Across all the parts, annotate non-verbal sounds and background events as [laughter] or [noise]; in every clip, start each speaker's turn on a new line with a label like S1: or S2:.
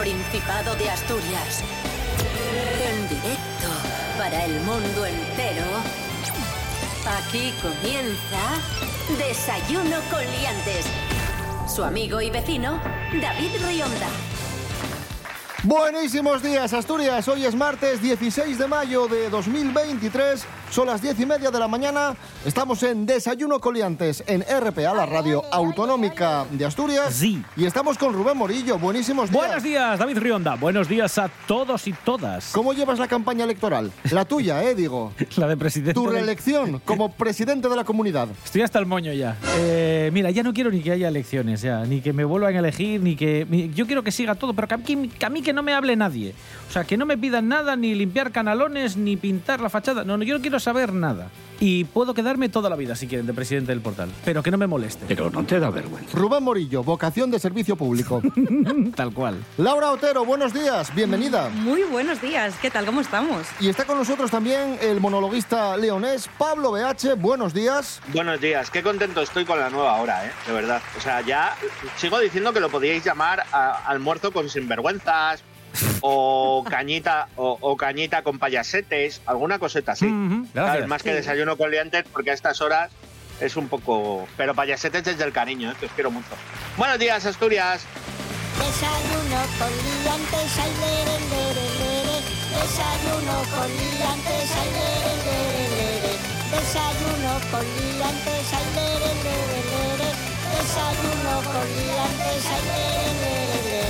S1: Principado de Asturias. En directo para el mundo entero. Aquí comienza Desayuno con Liantes. Su amigo y vecino, David Rionda.
S2: Buenísimos días, Asturias. Hoy es martes 16 de mayo de 2023. Son las diez y media de la mañana. Estamos en Desayuno Coliantes en RPA, la radio autonómica de Asturias.
S3: Sí.
S2: Y estamos con Rubén Morillo. Buenísimos días.
S3: Buenos días, David Rionda. Buenos días a todos y todas.
S2: ¿Cómo llevas la campaña electoral? La tuya, ¿eh? Digo. [laughs]
S3: La de presidente.
S2: Tu reelección como presidente de la comunidad.
S3: Estoy hasta el moño ya. Eh, mira, ya no quiero ni que haya elecciones, ya. Ni que me vuelvan a elegir, ni que. Yo quiero que siga todo, pero que a, mí, que a mí que no me hable nadie. O sea, que no me pidan nada, ni limpiar canalones, ni pintar la fachada. No, no, yo no quiero saber nada. Y puedo quedarme toda la vida, si quieren, de presidente del portal. Pero que no me moleste.
S4: Pero no te da vergüenza.
S2: Rubén Morillo, vocación de servicio público. [laughs]
S3: Tal cual.
S2: Laura Otero, buenos días. Bienvenida.
S5: Muy buenos días, ¿qué tal? ¿Cómo estamos?
S2: Y está con nosotros también el monologuista leonés Pablo BH. Buenos días.
S6: Buenos días, qué contento estoy con la nueva hora, ¿eh? De verdad. O sea, ya sigo diciendo que lo podíais llamar a- almuerzo con sinvergüenzas o cañita o, o cañita con payasetes, alguna coseta así. ¿Sabes?
S3: gracias.
S6: Más que desayuno con liantes, porque a estas horas es un poco... Pero payasetes desde el cariño, ¿eh? que os quiero mucho. Buenos días, Asturias.
S7: Desayuno con liantes, ay, lere, lere, lere. Desayuno con liantes, ay, lere, lere, lere. Desayuno con liantes, ay, lere, lere, lere. Desayuno con liantes, ay, lere, lere, lere.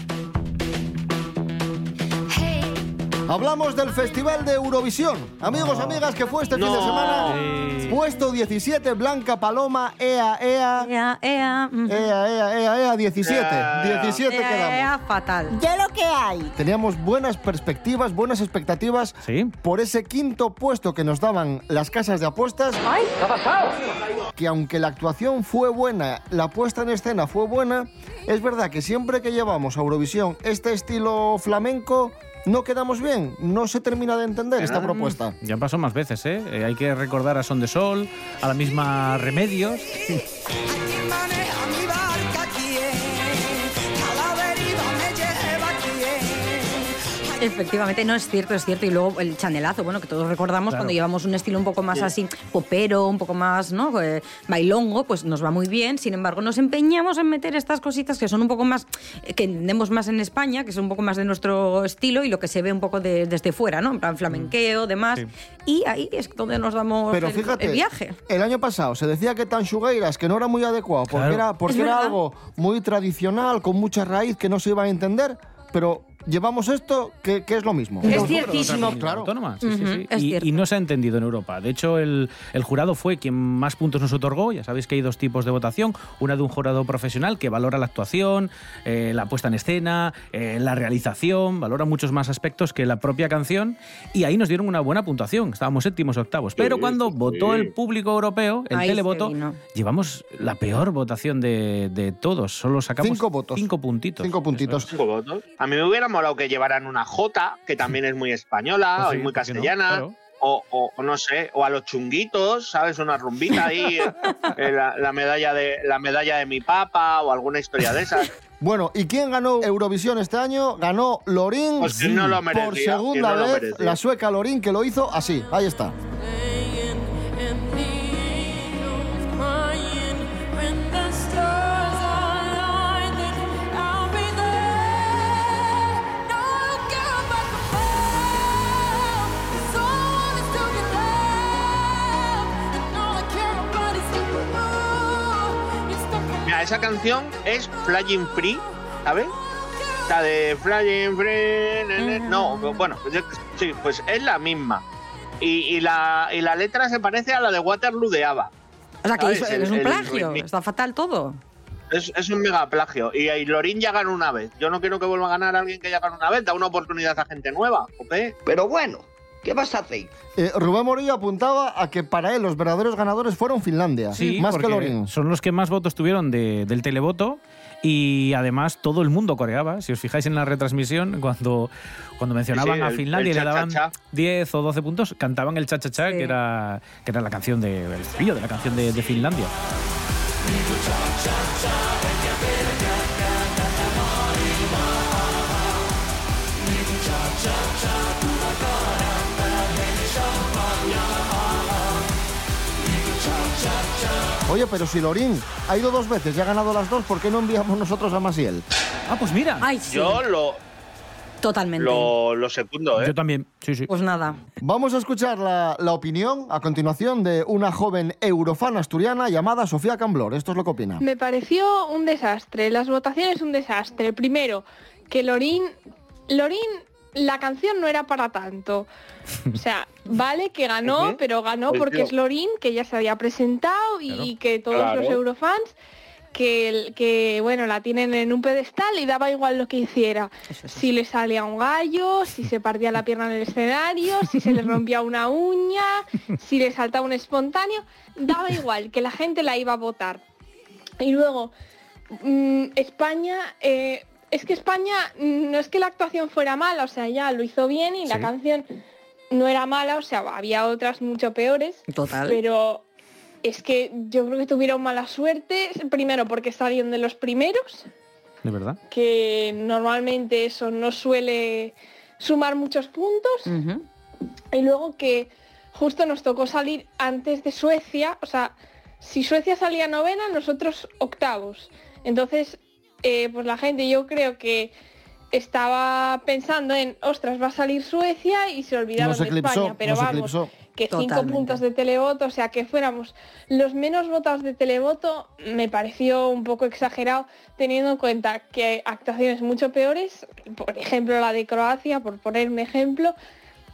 S2: Hablamos del Festival de Eurovisión. Amigos, amigas, que fue este fin de semana.
S3: Sí.
S2: Puesto 17, Blanca Paloma, EA, EA.
S5: Ea, ea.
S2: EA, EA, EA, EA, 17.
S6: Ea.
S2: 17
S5: Ea,
S2: quedamos.
S5: ea, fatal.
S7: Ya lo que hay.
S2: Teníamos buenas perspectivas, buenas expectativas
S3: Sí.
S2: por ese quinto puesto que nos daban las casas de apuestas. Que aunque la actuación fue buena, la puesta en escena fue buena, es verdad que siempre que llevamos a Eurovisión este estilo flamenco, no quedamos bien, no se termina de entender esta propuesta.
S3: Ya pasó más veces, ¿eh? Eh, Hay que recordar a Son de Sol, a la misma Remedios. [laughs]
S5: Efectivamente, no es cierto, es cierto. Y luego el chanelazo, bueno, que todos recordamos
S3: Claro.
S5: cuando llevamos un estilo un poco más así popero, un poco más, ¿no? Eh, bailongo, pues nos va muy bien. Sin embargo, nos empeñamos en meter estas cositas que son un poco más, eh, que entendemos más en España, que son un poco más de nuestro estilo y lo que se ve un poco de- desde fuera, ¿no? En plan flamenqueo, demás.
S3: Sí.
S5: Y ahí es donde nos damos
S2: Pero
S5: el,
S2: fíjate,
S5: el viaje.
S2: el año pasado se decía que Tanchugueiras, que no era muy adecuado, porque era, porque era algo muy tradicional, con mucha raíz, que no se iba a entender, pero llevamos esto, que, que es lo mismo.
S5: Es
S2: Nosotros-
S5: ciertísimo.
S2: Claro.
S3: autónoma, sí, sí,
S5: Ujú,
S3: sí.
S5: es
S3: Y,
S5: cierto.
S3: y no se ha entendido en Europa. De hecho, el, el jurado fue quien más puntos nos otorgó. Ya sabéis que hay dos tipos de votación. Una de un jurado profesional que valora la actuación, eh, la puesta en escena, eh, la realización, valora muchos más aspectos que la propia canción. Y ahí nos dieron una buena puntuación. Estábamos séptimos octavos. Pero cuando votó el público europeo, el
S5: Ahí
S3: televoto, llevamos la peor votación de, de todos. Solo sacamos
S2: Cinco votos.
S3: Cinco puntitos.
S2: Cinco puntitos.
S6: Cinco votos. A mí me hubiera molado que llevaran una J, que también es muy española
S3: Pues [laughs]
S6: o muy castellana.
S3: Claro.
S6: O, o- o no sé, o a los chunguitos, ¿sabes? Una rumbita ahí, [laughs] eh, la, la medalla de, la medalla de mi papa o alguna historia de esas. [laughs]
S2: Bueno, ¿y quién ganó Eurovisión este año? Ganó Lorín.
S6: Pues que no lo merecía,
S2: por segunda
S6: no lo
S2: vez, la sueca Lorín, que lo hizo así. Ahí está.
S6: Esa canción es Flying Free, ¿sabes? La de Flying Free. ne, ne. No, bueno, pues yo- sí, pues es la misma. Y, y la, y la letra se parece a la de Waterloo de ABBA.
S5: O sea, que es,
S6: El-
S5: es un
S6: el
S5: plagio, está fatal todo.
S6: Es, es un mega plagio. Y, y Lorín ya ganó una vez. Yo no quiero que vuelva a ganar alguien que ya ganó una vez. Da una oportunidad a gente nueva. ¿ok?
S8: Pero bueno, ¿qué vas a hacer?
S2: Eh, Rubén Morillo apuntaba a que para él los verdaderos ganadores fueron Finlandia,
S3: Sí,
S2: más que Lorín.
S3: son los que más votos tuvieron de- del televoto y además todo el mundo coreaba. Si os fijáis en la retransmisión, cuando, cuando mencionaban
S6: Sí, sí,
S3: a Finlandia y le daban
S6: cha-cha-cha.
S3: 10 o 12 puntos, cantaban el cha-cha-cha,
S5: Sí.
S3: que, era, que era la canción de, el de la canción de, de Finlandia.
S2: Oye, pero si Lorín ha ido dos veces y ha ganado las dos, ¿por qué no enviamos nosotros a Masiel?
S3: Ah, pues mira.
S5: Ay, sí.
S6: Yo lo,
S5: Totalmente.
S6: lo, lo secundo, ¿eh?
S3: Yo también, sí, sí.
S5: Pues nada.
S2: Vamos a escuchar la, la opinión a continuación de una joven eurofan asturiana llamada Sofía Camblor. Esto es lo que opina.
S4: Me pareció un desastre. Las votaciones un desastre. Primero, que Lorín. Lorín, la canción no era para tanto. O sea, [laughs] vale que ganó,
S6: Ujú.
S4: pero ganó
S6: Pues
S4: porque es Lorín, que ya se había presentado y que todos
S6: Claro.
S4: los eurofans. Que, que bueno la tienen en un pedestal y daba igual lo que hiciera si le salía un gallo si se partía la pierna en el escenario si se le rompía una uña [laughs] si le saltaba un espontáneo daba igual que la gente la iba a votar y luego, mm, España, eh, es que España mm, no es que la actuación fuera mala, o sea, ya lo hizo bien y la canción no era mala, o sea, había otras mucho peores,
S5: Total.
S4: pero es que yo creo que tuvieron mala suerte, primero porque salieron de los primeros,
S3: De verdad.
S4: que normalmente eso no suele sumar muchos puntos, y luego que justo nos tocó salir antes de Suecia, o sea, si Suecia salía novena, nosotros octavos. Entonces, eh, pues la gente yo creo que estaba pensando en, ostras, va a salir Suecia y se olvidaron
S2: Nos
S4: de
S2: eclipsó,
S4: España, pero vamos,
S2: eclipsó.
S4: que cinco
S5: Totalmente.
S4: puntos de televoto, o sea, que fuéramos los menos votados de televoto, me pareció un poco exagerado, teniendo en cuenta que hay actuaciones mucho peores, por ejemplo la de Croacia, por poner un ejemplo,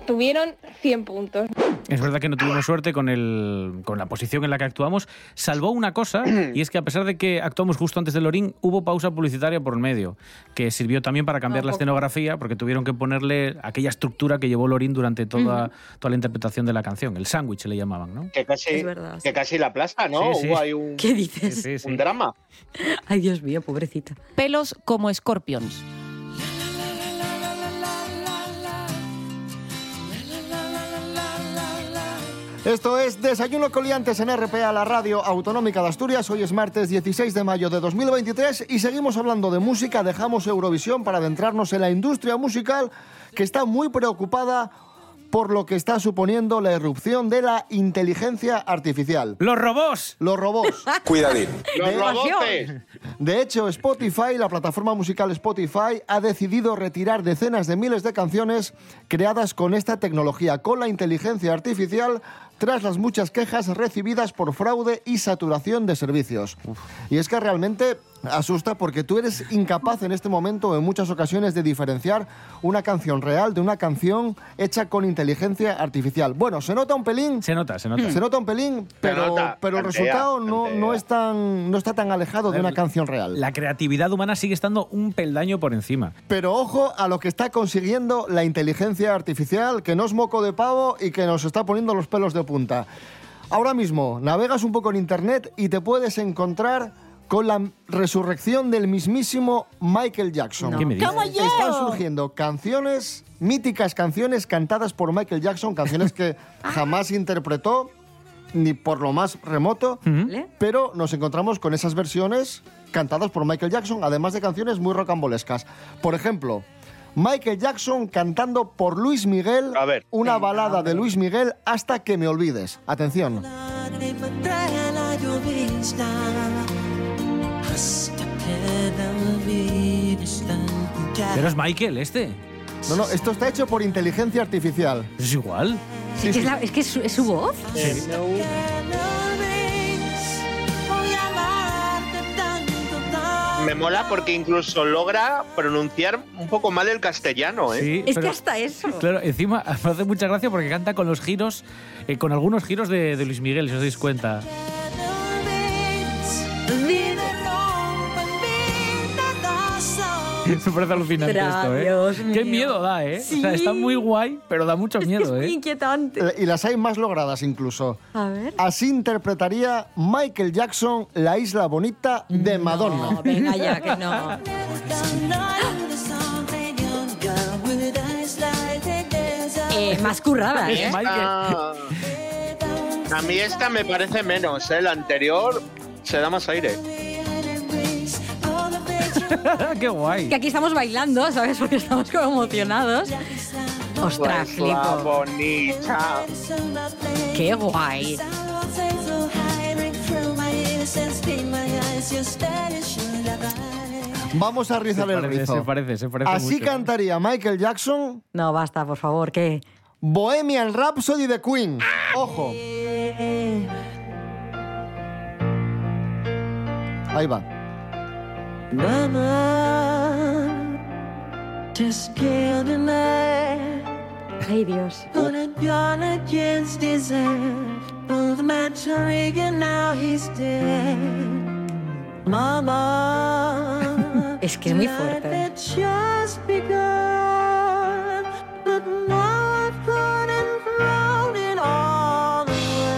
S4: tuvieron 100 puntos.
S3: Es verdad que no tuvimos suerte con, el, con la posición en la que actuamos. Salvó una cosa, [clears throat] y es que a pesar de que actuamos justo antes de Lorín, hubo pausa publicitaria por el medio, que sirvió también para cambiar la
S5: Ojo.
S3: escenografía, porque tuvieron que ponerle aquella estructura que llevó Lorín durante toda, toda la interpretación de la canción. El sándwich le llamaban, ¿no?
S6: Que casi,
S5: Es verdad,
S6: que
S5: sí.
S6: casi la aplasta, ¿no?
S3: Sí, sí.
S6: Hubo ahí un,
S5: ¿Qué dices?
S3: Sí, sí.
S6: un drama.
S5: Ay, Dios mío, pobrecita.
S9: Pelos como Scorpions.
S2: Esto es Desayuno Coliantes en RPA, la radio autonómica de Asturias. Hoy es martes 16 de mayo de 2023 y seguimos hablando de música. Dejamos Eurovisión para adentrarnos en la industria musical que está muy preocupada por lo que está suponiendo la irrupción de la inteligencia artificial.
S3: ¡Los robots!
S2: Los robots. [laughs]
S10: Cuidadín.
S6: Los robotes.
S2: De hecho, Spotify, la plataforma musical Spotify, ha decidido retirar decenas de miles de canciones creadas con esta tecnología, con la inteligencia artificial, tras las muchas quejas recibidas por fraude y saturación de servicios. Y es que realmente asusta porque tú eres incapaz en este momento, en muchas ocasiones, de diferenciar una canción real de una canción hecha con inteligencia artificial. Bueno, se nota un pelín
S3: Se nota, se nota.
S2: se nota un pelín, pero,
S6: nota,
S2: pero el
S6: tantea,
S2: resultado no,
S6: tantea.
S2: no, es tan, no está tan alejado de una canción real.
S3: La creatividad humana sigue estando un peldaño por encima.
S2: Pero ojo a lo que está consiguiendo la inteligencia artificial, que no es moco de pavo y que nos está poniendo los pelos de punta. Ahora mismo, navegas un poco en Internet y te puedes encontrar con la resurrección del mismísimo Michael Jackson.
S3: ¿Qué me dices?
S2: Están surgiendo canciones, míticas canciones cantadas por Michael Jackson, canciones que [laughs] jamás interpretó, ni por lo más remoto, pero nos encontramos con esas versiones cantadas por Michael Jackson, además de canciones muy rocambolescas. Por ejemplo, Michael Jackson cantando por Luis Miguel
S6: A ver.
S2: una balada de Luis Miguel hasta que me olvides. Atención.
S3: Pero es Michael este.
S2: No, no, esto está hecho por inteligencia artificial.
S3: Es igual.
S2: Sí,
S5: es, que
S2: sí,
S5: es, la- es que es su, es su voz.
S6: Me mola porque incluso logra pronunciar un poco mal el castellano, ¿eh?
S3: Sí,
S5: Es
S3: pero-
S5: que hasta eso.
S3: Claro, encima [laughs] me hace mucha gracia porque canta con los giros, eh, con algunos giros de, de Luis Miguel, si os dais cuenta. [laughs] Parece alucinante esto, ¿eh?
S5: Dios
S3: Qué
S5: mío.
S3: miedo da, ¿eh? O sea,
S5: Sí.
S3: está muy guay, pero da mucho
S5: Es que
S3: miedo,
S5: es muy
S3: ¿eh?
S5: inquietante.
S2: Eh, Y las hay más logradas incluso.
S5: A ver.
S2: Así interpretaría Michael Jackson La Isla Bonita de Madonna.
S5: No, venga ya, que no. [laughs] Eh, más currada, ¿eh?
S3: Es Michael.
S6: Ah, a mí esta me parece menos, ¿eh? La anterior se da más aire. [laughs]
S3: ¡Qué guay!
S5: Que aquí estamos bailando, ¿sabes? Porque estamos como emocionados. Ostras,
S6: Pues
S5: flipo.
S6: bonita.
S5: Qué guay.
S2: Vamos a rizar
S3: Se
S2: el
S3: parece,
S2: rizo.
S3: se parece, se parece
S2: Así
S3: mucho.
S2: cantaría Michael Jackson
S5: No, basta, por favor, ¿qué?
S2: Bohemian Rhapsody de Queen. Ojo. Ahí va. Mama, just get tonight.
S5: Ay Dios.
S9: Putting gone against desire. Pulled the match regan now he's dead. Mama.
S5: [laughs] es que es muy fuerte. Just begun.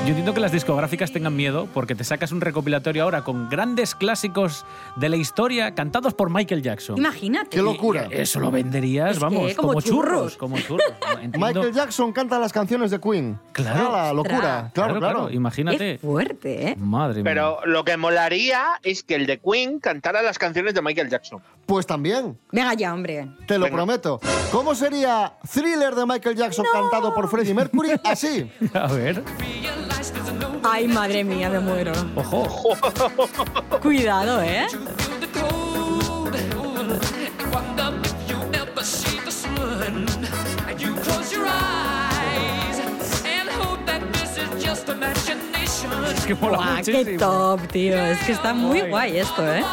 S3: Yo entiendo que las discográficas tengan miedo porque te sacas un recopilatorio ahora con grandes clásicos de la historia cantados por Michael Jackson.
S5: Imagínate.
S2: Qué locura.
S3: Y Eso lo venderías,
S5: Es que
S3: vamos,
S5: como
S3: como, churros.
S5: churros.
S3: como churros. [laughs] No, entiendo-
S2: Michael Jackson canta las canciones de Queen.
S3: Claro.
S2: Ah, la locura. Claro, claro.
S3: Imagínate.
S5: Qué fuerte, ¿eh?
S3: Madre mía.
S6: Pero lo que molaría es que el de Queen cantara las canciones de Michael Jackson.
S2: Pues también,
S5: Venga ya, hombre.
S2: te lo
S6: Venga.
S2: prometo. ¿Cómo sería Thriller de Michael Jackson cantado por Freddie Mercury? Así. [laughs]
S3: A ver. [laughs]
S5: Ay, madre mía, me muero.
S3: Ojo. [laughs]
S5: Cuidado, ¿eh?
S3: Es que mola
S5: qué
S3: muchísimo.
S5: top, tío. Es que está muy
S3: Guay.
S5: guay esto, ¿eh?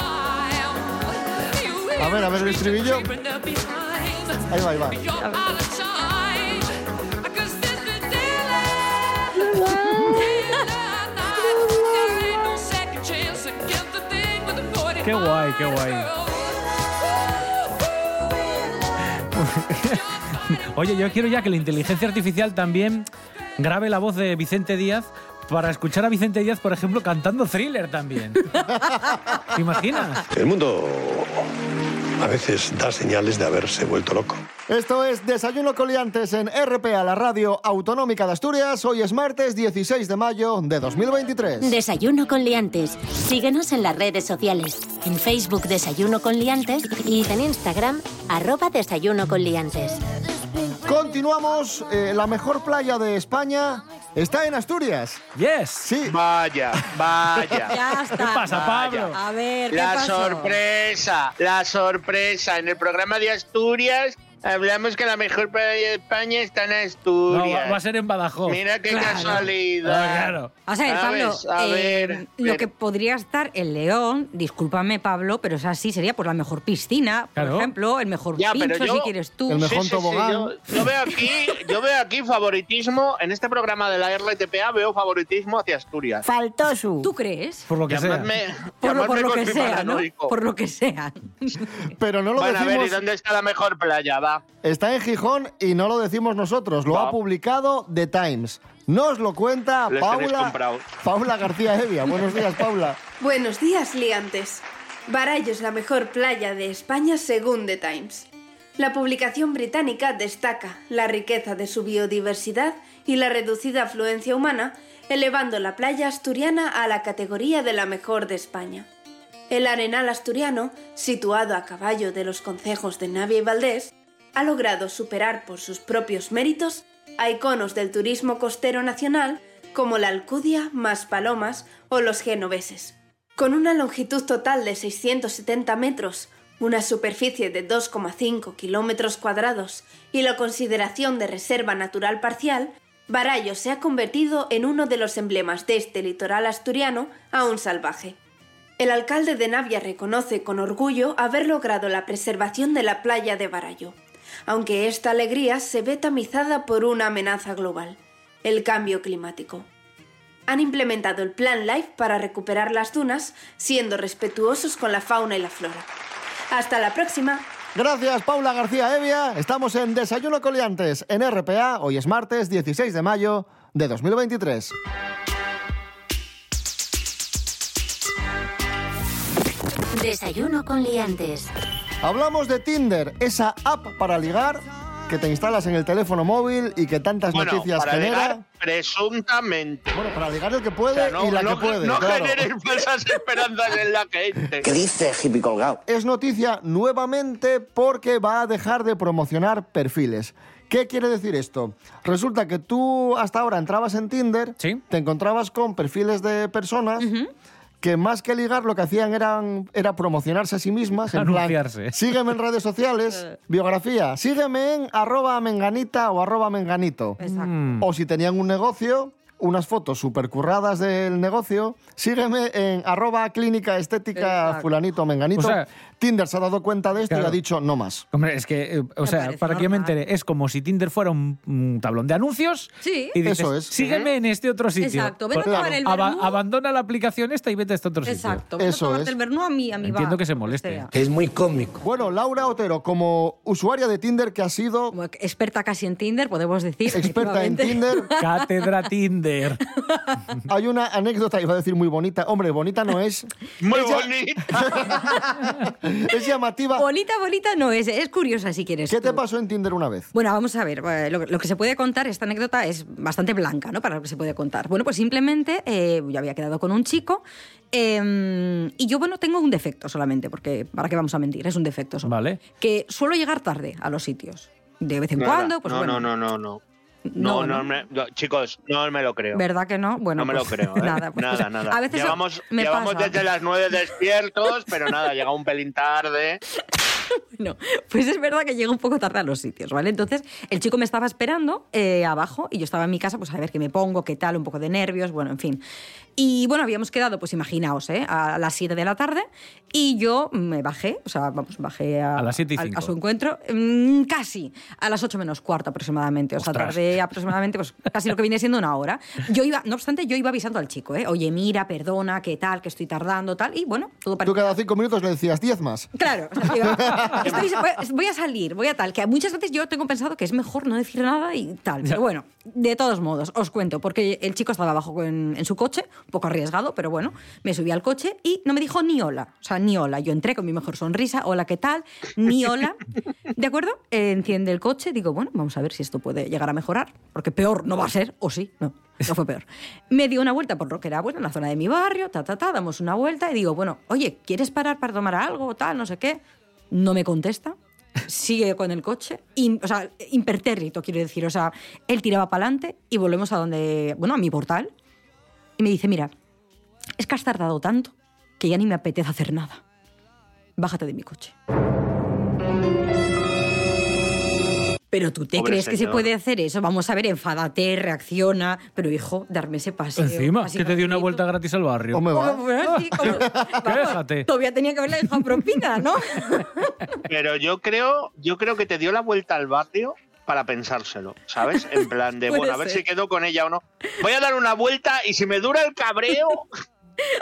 S2: A ver, a ver el estribillo. Ahí va, ahí va.
S3: Qué guay, qué guay. [laughs] Oye, yo quiero ya que la inteligencia artificial también grabe la voz de Vicente Díaz para escuchar a Vicente Díaz, por ejemplo, cantando thriller también. ¿Te imaginas?
S10: El mundo a veces da señales de haberse vuelto loco.
S2: Esto es Desayuno Coliantes en RPA, la radio autonómica de Asturias. Hoy es martes 16 de mayo de 2023.
S1: Desayuno con liantes. Síguenos en las redes sociales. En Facebook Desayuno con liantes y en Instagram arroba Desayuno con liantes.
S2: Continuamos. eh, la mejor playa de España está en Asturias.
S3: Yes.
S2: Sí.
S6: Vaya, vaya. [laughs]
S5: Ya está.
S3: ¿Qué pasa, Pablo?
S5: A ver, ¿qué
S6: La
S5: pasó?
S6: sorpresa, la sorpresa. En el programa de Asturias hablamos que la mejor playa de España está en
S3: No,
S6: Asturias.
S3: va, va a ser en Badajoz.
S6: Mira qué
S5: Claro.
S6: casualidad.
S3: Ah, claro.
S5: Vamos a ver, Pablo, eh,
S6: ver,
S5: lo
S6: ver.
S5: que podría estar en León, discúlpame Pablo, pero es así, sería pues la mejor piscina, por ejemplo, el mejor
S6: Ya, pero
S5: pincho
S6: yo-
S5: si quieres tú.
S2: El mejor
S6: Sí, sí, sí,
S2: tobogán.
S6: yo, yo veo aquí, yo veo aquí favoritismo en este programa de la RTPA veo favoritismo hacia Asturias.
S7: Faltó su.
S5: ¿Tú crees?
S3: Por lo que sea.
S6: Llamadme,
S5: Por lo, por lo que sea, ¿no? Por lo que sea.
S2: Pero no lo
S6: Bueno, a ver, ¿y
S2: decimos.
S6: dónde está la mejor playa?
S2: Está en Gijón y no lo decimos nosotros. Lo
S6: Va.
S2: ha publicado The Times. Nos lo cuenta
S6: Les
S2: Paula. Paula García Evia. Buenos días, Paula. [laughs]
S11: Buenos días, liantes. Barallo es la mejor playa de España según The Times. La publicación británica destaca la riqueza de su biodiversidad y la reducida afluencia humana, elevando la playa asturiana a la categoría de la mejor de España. El Arenal asturiano, situado a caballo de los concejos de Navia y Valdés, ha logrado superar por sus propios méritos a iconos del turismo costero nacional como la Alcudia, Maspalomas o los genoveses. Con una longitud total de 670 metros, una superficie de 2,5 kilómetros cuadrados y la consideración de reserva natural parcial, Barallo se ha convertido en uno de los emblemas de este litoral asturiano aún salvaje. El alcalde de Navia reconoce con orgullo haber logrado la preservación de la playa de Barallo, aunque esta alegría se ve tamizada por una amenaza global, el cambio climático. Han implementado el Plan Life para recuperar las dunas, siendo respetuosos con la fauna y la flora. Hasta la próxima.
S2: Gracias, Paula García Evia. Estamos en Desayuno Coliantes en RPA. Hoy es martes 16 de mayo de 2023.
S1: Desayuno con liantes.
S2: Hablamos de Tinder, esa app para ligar que te instalas en el teléfono móvil y que tantas
S6: Bueno,
S2: noticias
S6: para
S2: genera.
S6: ligar, presuntamente.
S2: Bueno, para ligar el que puede
S6: O sea, no,
S2: y la
S6: no-
S2: que puede.
S6: no
S2: claro.
S6: generes falsas [laughs] esperanzas en la gente.
S8: ¿Qué dice, hippie colgado?
S2: Es noticia nuevamente porque va a dejar de promocionar perfiles. ¿Qué quiere decir esto? Resulta que tú hasta ahora entrabas en Tinder,
S3: Sí.
S2: te encontrabas con perfiles de personas que más que ligar lo que hacían eran, era promocionarse a sí mismas. En plan,
S3: Anunciarse. [laughs]
S2: sígueme en redes sociales, [laughs] biografía, sígueme en arroba menganita o arroba menganito.
S5: Exacto.
S3: Mm.
S2: O si tenían un negocio, unas fotos super curradas del negocio, sígueme en arroba clínica estética
S5: Exacto.
S2: fulanito menganito.
S3: O sea,
S2: Tinder se ha dado cuenta de esto y ha dicho no más.
S3: Hombre, es que, eh, o
S5: Me
S3: sea, para que yo me entere, es como si Tinder fuera un, un tablón de anuncios.
S5: Sí.
S3: Y dices,
S2: Eso es.
S3: sígueme en este otro sitio.
S5: Exacto, ven a tomar el vermú.
S3: abandona la aplicación esta y vete a este otro sitio.
S5: Exacto. Ven a
S2: Eso
S5: tomarte
S2: es.
S5: el vermú a mi, a mi
S3: Entiendo
S5: bar,
S3: que se moleste.
S5: sea.
S8: Es muy cómico.
S2: Bueno, Laura Otero, como usuaria de Tinder que ha sido
S5: Como experta casi en Tinder, podemos decir.
S2: experta en. Tinder, [laughs]
S3: Cátedra Tinder. [laughs]
S2: hay una anécdota, iba a decir muy bonita. Hombre, bonita no es.
S6: Muy bonita. [laughs]
S2: Es llamativa.
S5: Bonita, bonita no es. Es curiosa si quieres.
S2: ¿Qué te
S5: tú.
S2: pasó en Tinder una vez?
S5: Bueno, vamos a ver. eh, Lo, lo que se puede contar, esta anécdota es bastante blanca, ¿no? Para lo que se puede contar. Bueno, pues simplemente eh, yo había quedado con un chico eh, y yo, bueno, tengo un defecto solamente, porque ¿para qué vamos a mentir? Es un defecto solo.
S3: Vale.
S5: Que suelo llegar tarde a los sitios. De vez en
S6: Nada.
S5: cuando, pues
S6: no,
S5: bueno.
S6: no, no, no, no.
S5: No,
S6: No, me- no, chicos, no me lo creo.
S5: ¿Verdad que no? Bueno,
S6: no me lo
S5: pues,
S6: creo. ¿eh? [laughs]
S5: Nada, pues,
S6: nada, nada.
S5: A veces
S6: llevamos
S5: me
S6: llevamos
S5: pasa.
S6: desde las nueve despiertos, pero nada, llega un pelín tarde. [laughs]
S5: No, pues es verdad que llego un poco tarde a los sitios, ¿vale? Entonces, el chico me estaba esperando eh, abajo y yo estaba en mi casa, pues a ver qué me pongo, qué tal, un poco de nervios, bueno, en fin. Y bueno, habíamos quedado, pues imaginaos, ¿eh? a las 7 de la tarde y yo me bajé, o sea, vamos, bajé a,
S3: A las siete y
S5: a-
S3: cinco.
S5: a su encuentro, mm, casi, a las 8 menos cuarto aproximadamente, o sea,
S3: Ostras.
S5: tardé aproximadamente pues, casi lo que viene siendo una hora. Yo iba, no obstante, yo iba avisando al chico, ¿eh? Oye, mira, perdona, qué tal, que estoy tardando, tal, y bueno, todo
S2: Tú
S5: parecía
S2: cada cinco minutos le decías diez más.
S5: Claro, o sea, [laughs] [laughs] estoy- voy, a- salir, voy a tal, que muchas veces yo tengo pensado que es mejor no decir nada y tal. Pero bueno, de todos modos, os cuento, porque el chico estaba abajo en, en su coche, un poco arriesgado, pero bueno, me subí al coche y no me dijo ni hola, o sea, ni hola. Yo entré con mi mejor sonrisa, hola, ¿qué tal? Ni hola. ¿De acuerdo? Eh, enciende el coche, digo, bueno, vamos a ver si esto puede llegar a mejorar, porque peor no va a ser, o sí, no. No fue peor. Me dio una vuelta por lo que era, bueno, en la zona de mi barrio, ta, ta, ta, damos una vuelta y digo, bueno, oye, ¿quieres parar para tomar algo, tal, no sé qué? No me contesta. Sigue con el coche, o sea, impertérrito, quiero decir. O sea, él tiraba para adelante y volvemos a donde, bueno, a mi portal. Y me dice, mira, es que has tardado tanto que ya ni me apetece hacer nada. Bájate de mi coche. Pero tú te
S6: Pobre
S5: crees que se puede hacer eso. Vamos a ver, enfádate, reacciona. Pero hijo, darme ese paseo.
S3: Encima,
S5: así
S3: que te dio una vuelta gratis al barrio.
S2: Hombre, va.
S5: Bueno, sí, como- [laughs] vamos,
S3: Déjate.
S5: Todavía tenía que haberle dejado propina, ¿no? [laughs]
S6: Pero yo creo, yo creo que te dio la vuelta al barrio para pensárselo, ¿sabes? En plan de, [laughs] bueno, a ver
S5: ser.
S6: si quedo con ella o no. Voy a dar una vuelta y si me dura el cabreo,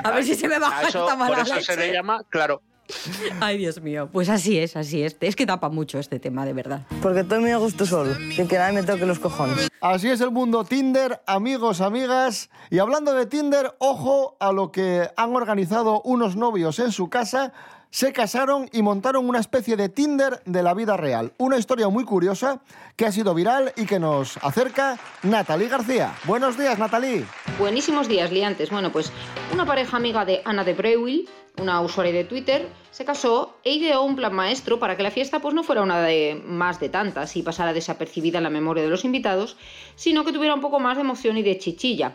S5: A ver si se me baja
S6: eso,
S5: esta mala
S6: por eso
S5: leche.
S6: se le llama, claro. [laughs]
S5: Ay, Dios mío. Pues así es, así es. Es que tapa mucho este tema, de verdad.
S12: Porque estoy muy a gusto solo, sin que nadie me toque los cojones.
S2: Así es el mundo Tinder, amigos, amigas. Y hablando de Tinder, ojo a lo que han organizado unos novios en su casa. Se casaron y montaron una especie de Tinder de la vida real. Una historia muy curiosa que ha sido viral y que nos acerca Natalie García. Buenos días, Natalie.
S13: Buenísimos días, liantes. Bueno, pues una pareja amiga de Ana de Breuil, una usuaria de Twitter, se casó e ideó un plan maestro para que la fiesta pues, no fuera una de más de tantas y pasara desapercibida en la memoria de los invitados, sino que tuviera un poco más de emoción y de chichilla.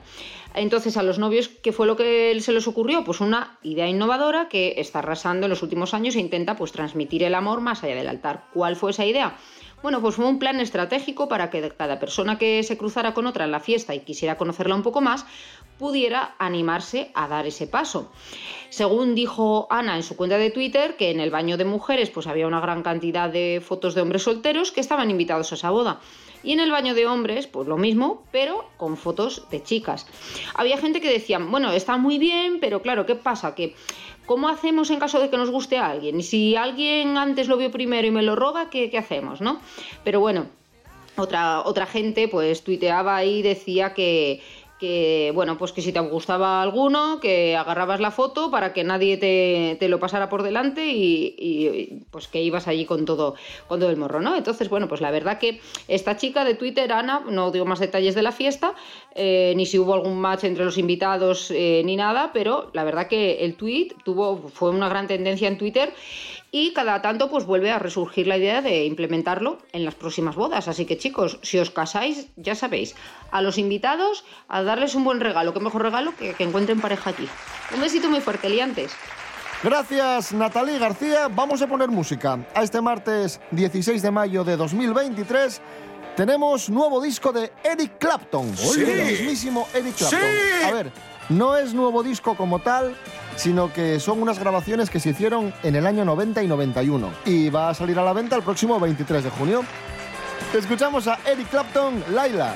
S13: Entonces, a los novios, ¿qué fue lo que se les ocurrió? Pues una idea innovadora que está arrasando en los últimos años e intenta pues, transmitir el amor más allá del altar. ¿Cuál fue esa idea? Bueno, pues fue un plan estratégico para que cada persona que se cruzara con otra en la fiesta y quisiera conocerla un poco más, pudiera animarse a dar ese paso. Según dijo Ana en su cuenta de Twitter, que en el baño de mujeres pues había una gran cantidad de fotos de hombres solteros que estaban invitados a esa boda. Y en el baño de hombres, pues lo mismo, pero con fotos de chicas. Había gente que decía, bueno, está muy bien, pero claro, ¿qué pasa? Que ¿Cómo hacemos en caso de que nos guste a alguien? Y si alguien antes lo vio primero y me lo roba, ¿qué, qué hacemos? ¿no? Pero bueno, otra, otra gente pues tuiteaba y decía que, que bueno, pues que si te gustaba alguno, que agarrabas la foto para que nadie te, te lo pasara por delante y, pues que ibas allí con todo, con todo el morro, ¿no? Entonces, bueno, pues la verdad que esta chica de Twitter, Ana, no digo más detalles de la fiesta, eh, ni si hubo algún match entre los invitados eh, ni nada, pero la verdad que el tweet tuvo, fue una gran tendencia en Twitter y cada tanto pues vuelve a resurgir la idea de implementarlo en las próximas bodas. Así que chicos, si os casáis, ya sabéis, a los invitados a darles un buen regalo. Qué mejor regalo que que encuentren pareja aquí. Un besito muy fuerte, liantes.
S2: Gracias, Natalie García. Vamos a poner música. A este martes 16 de mayo de 2023 tenemos nuevo disco de Eric Clapton.
S14: Sí.
S2: El mismísimo Eric Clapton.
S14: Sí.
S2: A ver, no es nuevo disco como tal, sino que son unas grabaciones que se hicieron en el año 90 y 91. Y va a salir a la venta el próximo 23 de junio. Escuchamos a Eric Clapton, Laila.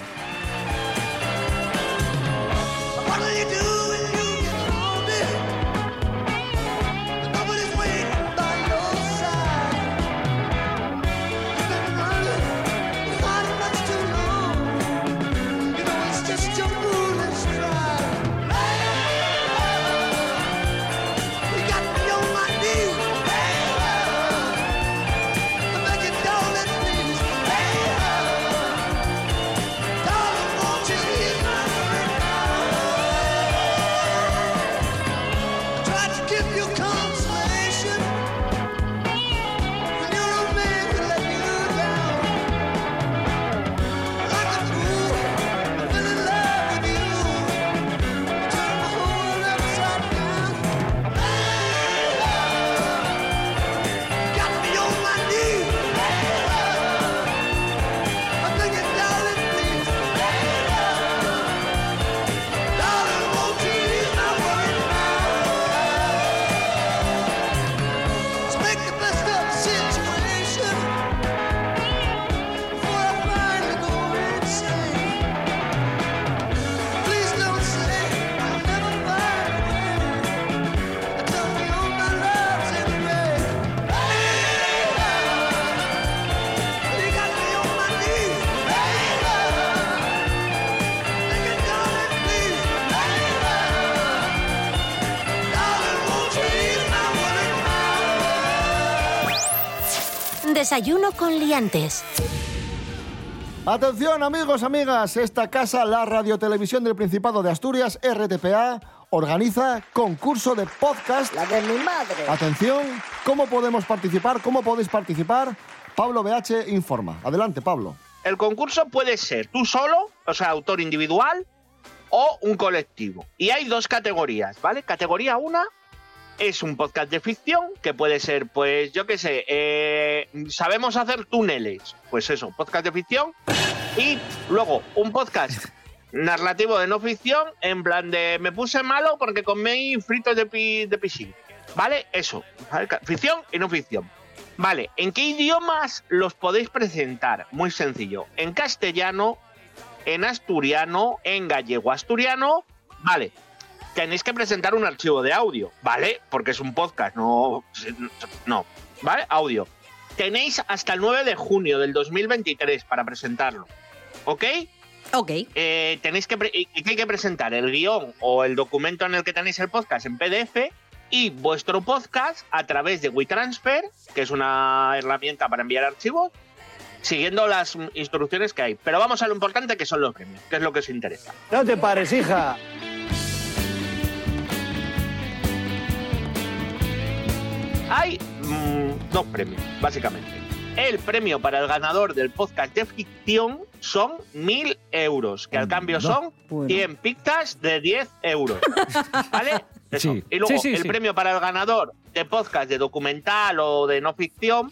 S1: Desayuno con liantes.
S2: Atención amigos, amigas, esta casa, la Radiotelevisión del Principado de Asturias, RTPA, organiza concurso de podcast.
S7: La de mi madre.
S2: Atención, ¿cómo podemos participar? ¿Cómo podéis participar? Pablo BH informa. Adelante, Pablo.
S6: El concurso puede ser tú solo, o sea, autor individual, o un colectivo. Y hay dos categorías, ¿vale? Categoría 1 es un podcast de ficción, que puede ser, pues, yo qué sé, eh, sabemos hacer túneles, pues eso, podcast de ficción. Y luego un podcast narrativo de no ficción, en plan de me puse malo porque comí fritos de, pi, de piscina. ¿Vale? Eso, ficción y no ficción. Vale, ¿en qué idiomas los podéis presentar? Muy sencillo. En castellano, en asturiano, en gallego asturiano. Vale, tenéis que presentar un archivo de audio, ¿vale? Porque es un podcast, no. No, ¿vale? Audio. Tenéis hasta el 9 de junio del 2023 para presentarlo, ¿ok?
S5: Ok.
S6: Eh, tenéis que, y que hay que presentar el guion o el documento en el que tenéis el podcast en PDF y vuestro podcast a través de WeTransfer, que es una herramienta para enviar archivos, siguiendo las instrucciones que hay. Pero vamos a lo importante que son los premios, que es lo que os interesa.
S8: No te pares, hija.
S6: Hay mm, dos premios, básicamente. El premio para el ganador del podcast de ficción son 1.000 euros, que al cambio son 100 pictas de 10 euros. ¿Vale? [laughs] Eso.
S3: Sí.
S6: Y luego
S3: Sí, sí,
S6: el
S3: sí.
S6: premio para el ganador de podcast de documental o de no ficción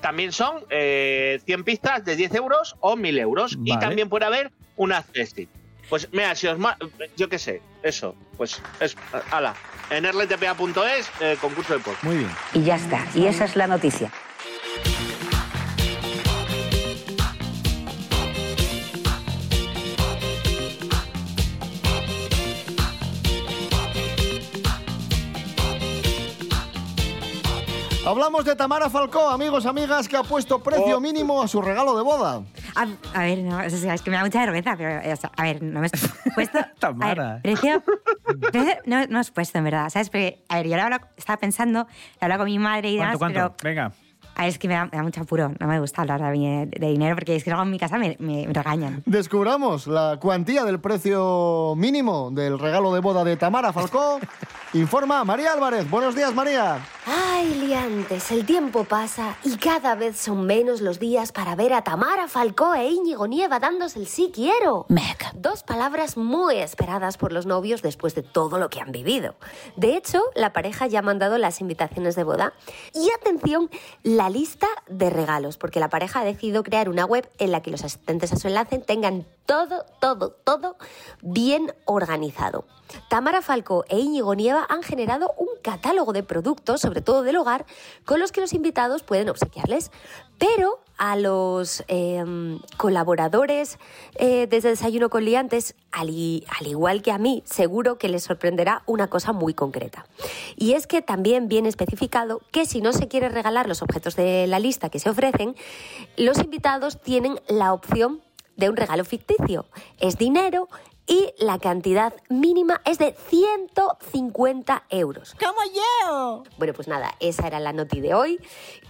S6: también son eh, 100 pistas de 10 euros o 1.000 euros. Y también puede haber un accessit. Pues mira, si os... ma- Yo qué sé, eso. Pues es... Ala, en rtpa.es, eh, concurso de podcast.
S3: Muy bien.
S15: Y ya está. Y esa es la noticia.
S2: Hablamos de Tamara Falcó, amigos, amigas, que ha puesto precio mínimo a su regalo de boda.
S5: A, a ver, no, es, es que me da mucha vergüenza, pero, o sea, a ver, no me has [laughs] puesto...
S3: Tamara.
S5: Ver, precio, precio no, no has puesto, en verdad, ¿sabes? Porque, a ver, yo ahora hablo- estaba pensando, he hablado con mi madre y demás,
S3: ¿Cuánto, cuánto?
S5: pero...
S3: Venga.
S5: A ver, es que me da, me da mucho apuro, no me gusta hablar de, de dinero, porque es que luego en mi casa me, me- me regañan.
S2: Descubramos la cuantía del precio mínimo del regalo de boda de Tamara Falcó. [laughs] Informa María Álvarez. Buenos días, María.
S16: Ay, liantes, el tiempo pasa y cada vez son menos los días para ver a Tamara Falcó e Íñigo Nieva dándose el sí quiero. Dos palabras muy esperadas por los novios después de todo lo que han vivido. De hecho, la pareja ya ha mandado las invitaciones de boda. Y atención, la lista de regalos, porque la pareja ha decidido crear una web en la que los asistentes a su enlace tengan todo, todo, todo bien organizado. Tamara Falco e Íñigo Nieva han generado un catálogo de productos, sobre todo del hogar, con los que los invitados pueden obsequiarles. Pero a los eh, colaboradores eh, desde Desayuno con Liantes, al, al igual que a mí, seguro que les sorprenderá una cosa muy concreta. Y es que también viene especificado que si no se quiere regalar los objetos de la lista que se ofrecen, los invitados tienen la opción de un regalo ficticio. Es dinero y la cantidad mínima es de 150 euros.
S7: ¡Como yo!
S16: Bueno, pues nada, esa era la noti de hoy,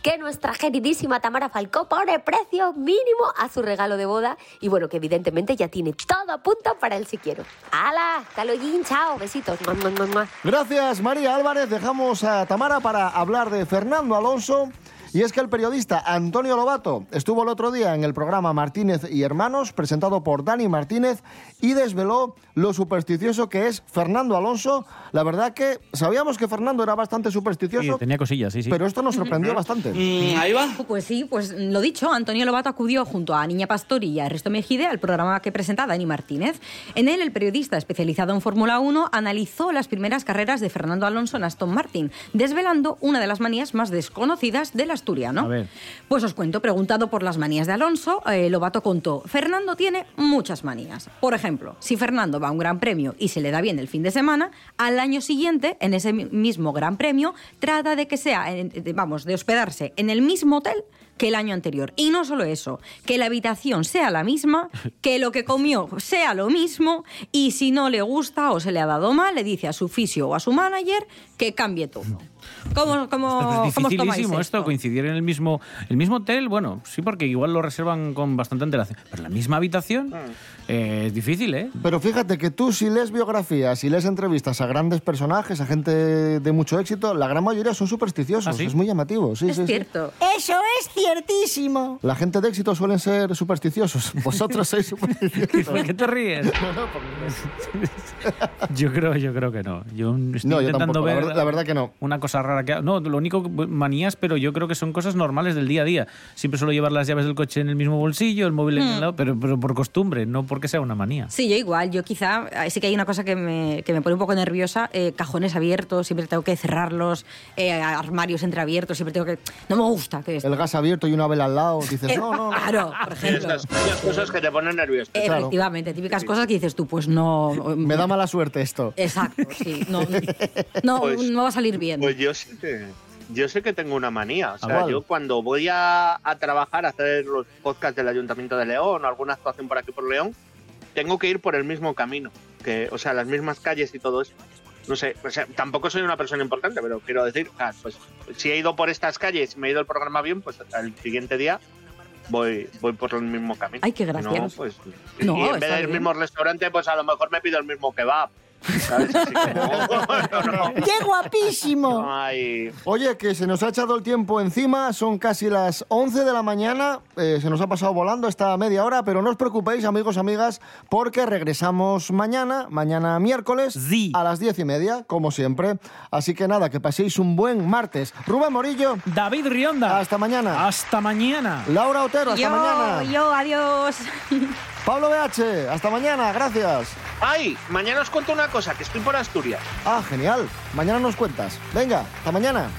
S16: que nuestra queridísima Tamara Falcó pone precio mínimo a su regalo de boda y bueno, que evidentemente ya tiene todo a punto para el si quiero. ¡Hala! ¡Caloyín! ¡Chao! Besitos. Mua, mua, mua, mua.
S2: Gracias, María Álvarez. Dejamos a Tamara para hablar de Fernando Alonso. Y es que el periodista Antonio Lobato estuvo el otro día en el programa Martínez y Hermanos, presentado por Dani Martínez, y desveló lo supersticioso que es Fernando Alonso. La verdad que sabíamos que Fernando era bastante
S3: Sí,
S2: supersticioso,
S3: tenía cosillas, sí, sí.
S2: pero esto nos sorprendió bastante.
S3: ahí va.
S5: Pues sí, pues lo dicho, Antonio Lobato acudió junto a Niña Pastori y a Ernesto Mejide al programa que presenta Dani Martínez. En él, el periodista especializado en Fórmula 1 analizó las primeras carreras de Fernando Alonso en Aston Martin, desvelando una de las manías más desconocidas del asturiano.
S3: A ver.
S5: Pues os cuento, preguntado por las manías de Alonso, eh, Lobato contó, Fernando tiene muchas manías. Por ejemplo, si Fernando va a un gran premio y se le da bien el fin de semana, al año siguiente, en ese mi- mismo gran premio, trata de que sea, vamos, de hospedarse en el mismo hotel que el año anterior. Y no solo eso, que la habitación sea la misma, que lo que comió sea lo mismo, y si no le gusta o se le ha dado mal, le dice a su fisio o a su manager que cambie todo. ¿Cómo, cómo,
S3: Es [laughs]
S5: cómo os tomáis
S3: dificilísimo esto, coincidir en el mismo, el mismo hotel, bueno, sí, porque igual lo reservan con bastante antelación. Pero la misma habitación eh, es difícil, ¿eh?
S2: Pero fíjate que tú si lees biografías, si lees entrevistas a grandes personajes, a gente de mucho éxito, la gran mayoría son supersticiosos.
S3: ¿Ah, sí?
S2: Es muy llamativo, sí, sí, sí.
S7: Eso es ciertísimo.
S2: La gente de éxito suelen ser supersticiosos. [laughs] Vosotros sois supersticiosos.
S3: ¿Por qué te ríes? [laughs] [laughs] Yo creo, yo creo que no. Yo estoy
S2: No, yo
S3: intentando
S2: la
S3: ver
S2: verdad- la verdad que no.
S3: Una cosa rara que no, lo único que- manías, pero yo creo que son cosas normales del día a día. Siempre suelo llevar las llaves del coche en el mismo bolsillo, el móvil en
S5: Hmm.
S3: el lado, pero, pero por costumbre, no porque sea una manía.
S5: Sí, yo igual. Yo quizá, sí que hay una cosa que me, que me pone un poco nerviosa, eh, cajones abiertos, siempre tengo que cerrarlos, eh, armarios entreabiertos, siempre tengo que... No me gusta que
S2: El gas abierto y una vela al lado. Dices,
S5: Eh,
S2: no, no, no.
S5: Claro, por ejemplo.
S6: Esas, cosas que te ponen nervioso.
S5: Efectivamente, típicas cosas que dices tú, pues no...
S2: Me da mala suerte esto.
S5: Exacto, sí. No, [laughs] no,
S6: Pues-
S5: no va a salir bien.
S6: Pues yo sé que, yo sé que tengo una manía. O sea,
S5: ¿cuál?
S6: yo cuando voy a, a trabajar, a hacer los podcasts del Ayuntamiento de León o alguna actuación por aquí por León, tengo que ir por el mismo camino. Que, o sea, las mismas calles y todo eso. No sé, o sea, tampoco soy una persona importante, pero quiero decir, o sea, pues si he ido por estas calles me ha ido el programa bien, pues al siguiente día voy, voy por el mismo camino.
S5: Ay, qué
S6: No,
S5: gracioso.
S6: pues,
S5: No,
S6: y en vez del mismo restaurante, pues a lo mejor me pido el mismo kebab. ¿Sabes? Así como- [laughs]
S7: ¡Qué guapísimo!
S2: Oye, que se nos ha echado el tiempo encima, son casi las 11 de la mañana, eh, se nos ha pasado volando esta media hora, pero no os preocupéis, amigos, amigas, porque regresamos mañana, mañana miércoles, a las 10 y media, como siempre. Así que nada, que paséis un buen martes. Rubén Morillo.
S3: David Rionda.
S2: Hasta mañana.
S3: Hasta mañana.
S2: Laura Otero, hasta
S5: yo,
S2: mañana.
S5: yo, adiós. [laughs]
S2: Pablo BH, hasta mañana, gracias.
S6: Ay, mañana os cuento una cosa, que estoy por Asturias.
S2: Ah, genial. Mañana nos cuentas. Venga, hasta mañana.